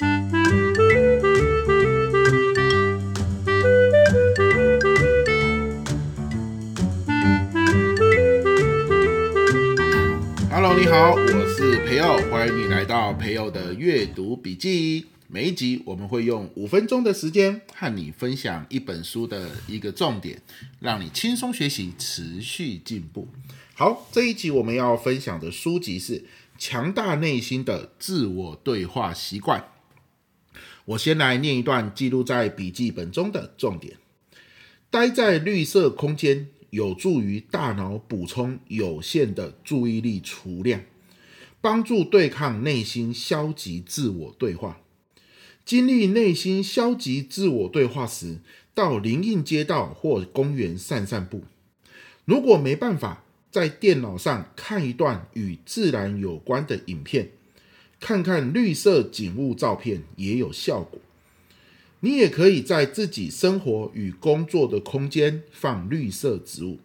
Hello，你好，我是培祐，欢迎你来到培祐的阅读笔记。每一集我们会用五分钟的时间和你分享一本书的一个重点，让你轻松学习，持续进步。好，这一集我们要分享的书籍是《强大内心的自我对话习惯》。我先来念一段记录在笔记本中的重点：待在绿色空间，有助于大脑补充有限的注意力储量，帮助对抗内心消极自我对话。经历内心消极自我对话时，到林荫街道或公园散散步。如果没办法在电脑上看一段与自然有关的影片，看看绿色景物照片也有效果。你也可以在自己生活与工作的空间放绿色植物，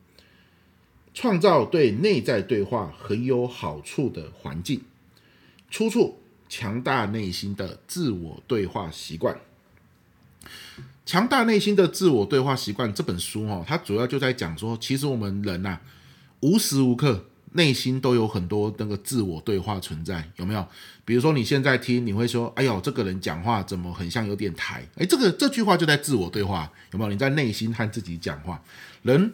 创造对内在对话很有好处的环境。出处。强大内心的自我对话习惯。强大内心的自我对话习惯这本书哦，它主要就在讲说，其实我们人呐、啊，无时无刻内心都有很多那个自我对话存在，有没有？比如说你现在听，你会说：“哎呦，这个人讲话怎么很像有点台？”哎，这个这句话就在自我对话，有没有？你在内心和自己讲话，人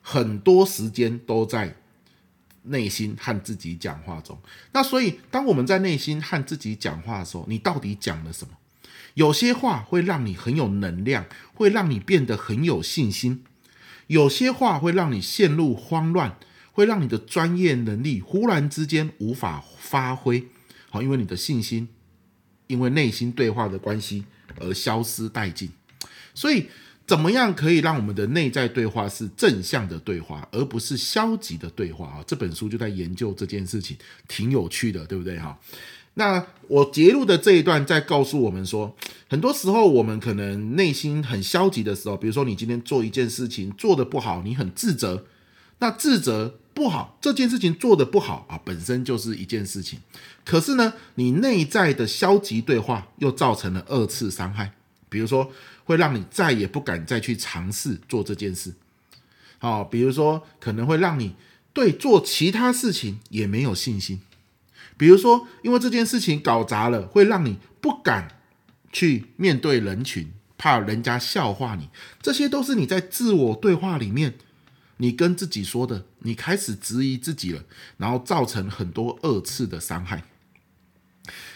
很多时间都在。内心和自己讲话中，那所以当我们在内心和自己讲话的时候，你到底讲了什么？有些话会让你很有能量，会让你变得很有信心；有些话会让你陷入慌乱，会让你的专业能力忽然之间无法发挥。好，因为你的信心，因为内心对话的关系而消失殆尽。所以。怎么样可以让我们的内在对话是正向的对话，而不是消极的对话啊？这本书就在研究这件事情，挺有趣的，对不对哈？那我截录的这一段在告诉我们说，很多时候我们可能内心很消极的时候，比如说你今天做一件事情做得不好，你很自责，那自责不好，这件事情做得不好啊，本身就是一件事情，可是呢，你内在的消极对话又造成了二次伤害，比如说。会让你再也不敢再去尝试做这件事，好，比如说可能会让你对做其他事情也没有信心，比如说因为这件事情搞砸了，会让你不敢去面对人群，怕人家笑话你，这些都是你在自我对话里面，你跟自己说的，你开始质疑自己了，然后造成很多二次的伤害。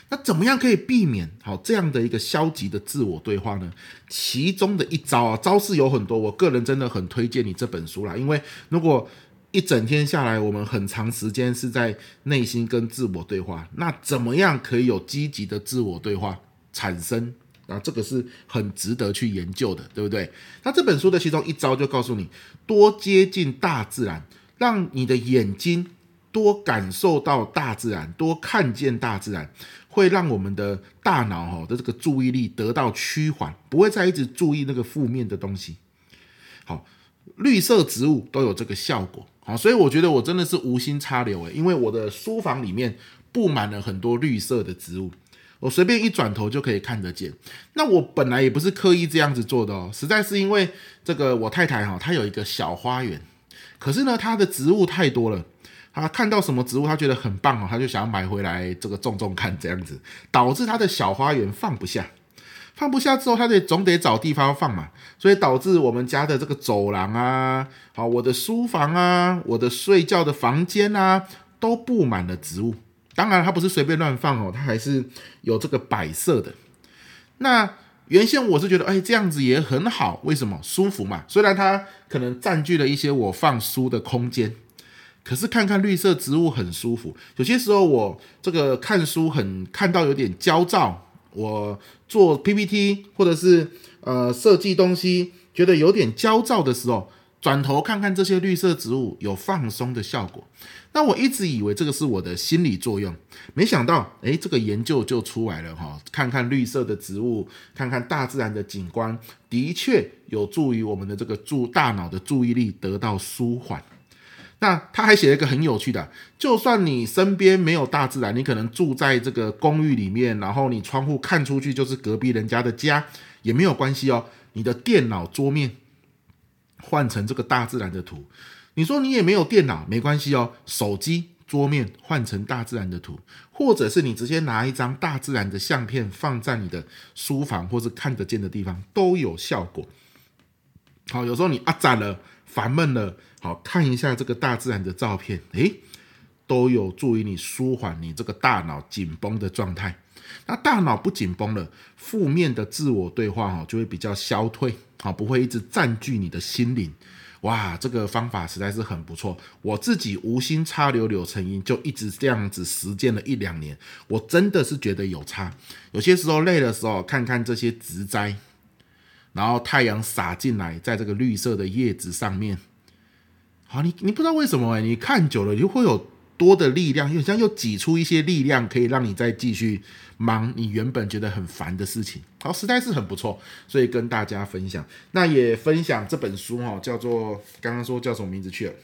那怎么样可以避免好这样的一个消极的自我对话呢？其中的一招啊，招式有很多，我个人真的很推荐你这本书啦。因为如果一整天下来，我们很长时间是在内心跟自我对话，那怎么样可以有积极的自我对话产生？啊，这个是很值得去研究的，对不对？那这本书的其中一招就告诉你，多接近大自然，让你的眼睛。多感受到大自然，多看见大自然，会让我们的大脑哈的这个注意力得到趋缓，不会再一直注意那个负面的东西。好，绿色植物都有这个效果。好，所以我觉得我真的是无心插柳诶，因为我的书房里面布满了很多绿色的植物，我随便一转头就可以看得见。那我本来也不是刻意这样子做的哦，实在是因为这个我太太哈，她有一个小花园，可是呢，她的植物太多了。她看到什么植物，她觉得很棒哦，她就想要买回来这个种种看，这样子导致他的小花园放不下，放不下之后，他得总得找地方放嘛，所以导致我们家的这个走廊啊，好，我的书房啊，我的睡觉的房间啊，都布满了植物。当然，它不是随便乱放哦，它还是有这个摆设的。那原先我是觉得，哎，这样子也很好，为什么？舒服嘛。虽然它可能占据了一些我放书的空间。可是看看绿色植物很舒服。有些时候我这个看书很看到有点焦躁，我做 PPT 或者是呃设计东西觉得有点焦躁的时候，转头看看这些绿色植物有放松的效果。那我一直以为这个是我的心理作用，没想到诶，这个研究就出来了哈。看看绿色的植物，看看大自然的景观，的确有助于我们的这个注大脑的注意力得到舒缓。那他还写了一个很有趣的，就算你身边没有大自然，你可能住在这个公寓里面，然后你窗户看出去就是隔壁人家的家，也没有关系哦。你的电脑桌面换成这个大自然的图，你说你也没有电脑，没关系哦。手机桌面换成大自然的图，或者是你直接拿一张大自然的相片放在你的书房或是看得见的地方，都有效果。好，有时候你啊展了，烦闷了，好，看一下这个大自然的照片，诶，都有助于你舒缓你这个大脑紧绷的状态。那大脑不紧绷了，负面的自我对话哈就会比较消退，好，不会一直占据你的心灵。哇，这个方法实在是很不错。我自己无心插柳柳成荫，就一直这样子实践了一两年，我真的是觉得有差。有些时候累的时候，看看这些植栽，然后太阳洒进来，在这个绿色的叶子上面，好，你你不知道为什么哎，你看久了就会有。多的力量，又像又挤出一些力量，可以让你再继续忙你原本觉得很烦的事情。好，实在是很不错，所以跟大家分享。那也分享这本书哈，叫做刚刚说叫什么名字去了？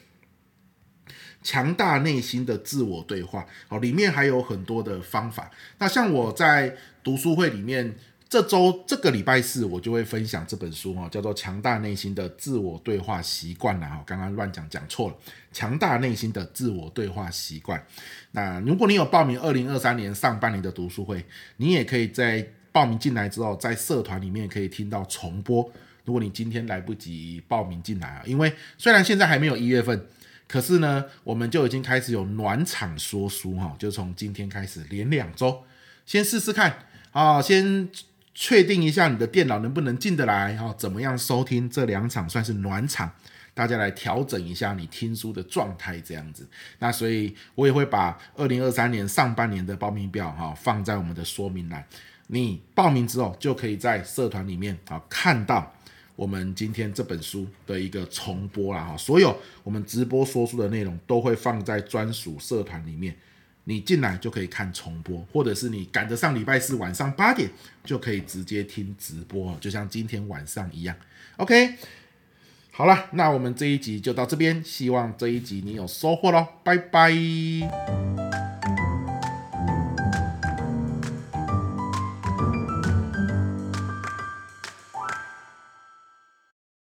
强大内心的自我对话。好，里面还有很多的方法。那像我在读书会里面。这周这个礼拜四，我就会分享这本书哈，叫做《强大内心的自我对话习惯》啦。哈，刚刚乱讲讲错了，《强大内心的自我对话习惯》。那如果你有报名二零二三年上半年的读书会，你也可以在报名进来之后，在社团里面可以听到重播。如果你今天来不及报名进来啊，因为虽然现在还没有一月份，可是呢，我们就已经开始有暖场说书哈，就从今天开始连两周，先试试看啊，先。确定一下你的电脑能不能进得来，哈，怎么样收听这两场算是暖场，大家来调整一下你听书的状态，这样子。那所以我也会把二零二三年上半年的报名表，哈，放在我们的说明栏。你报名之后就可以在社团里面，啊，看到我们今天这本书的一个重播了，哈。所有我们直播说书的内容都会放在专属社团里面。你进来就可以看重播，或者是你赶得上礼拜四晚上八点，就可以直接听直播，就像今天晚上一样。OK，好了，那我们这一集就到这边，希望这一集你有收获喽，拜拜。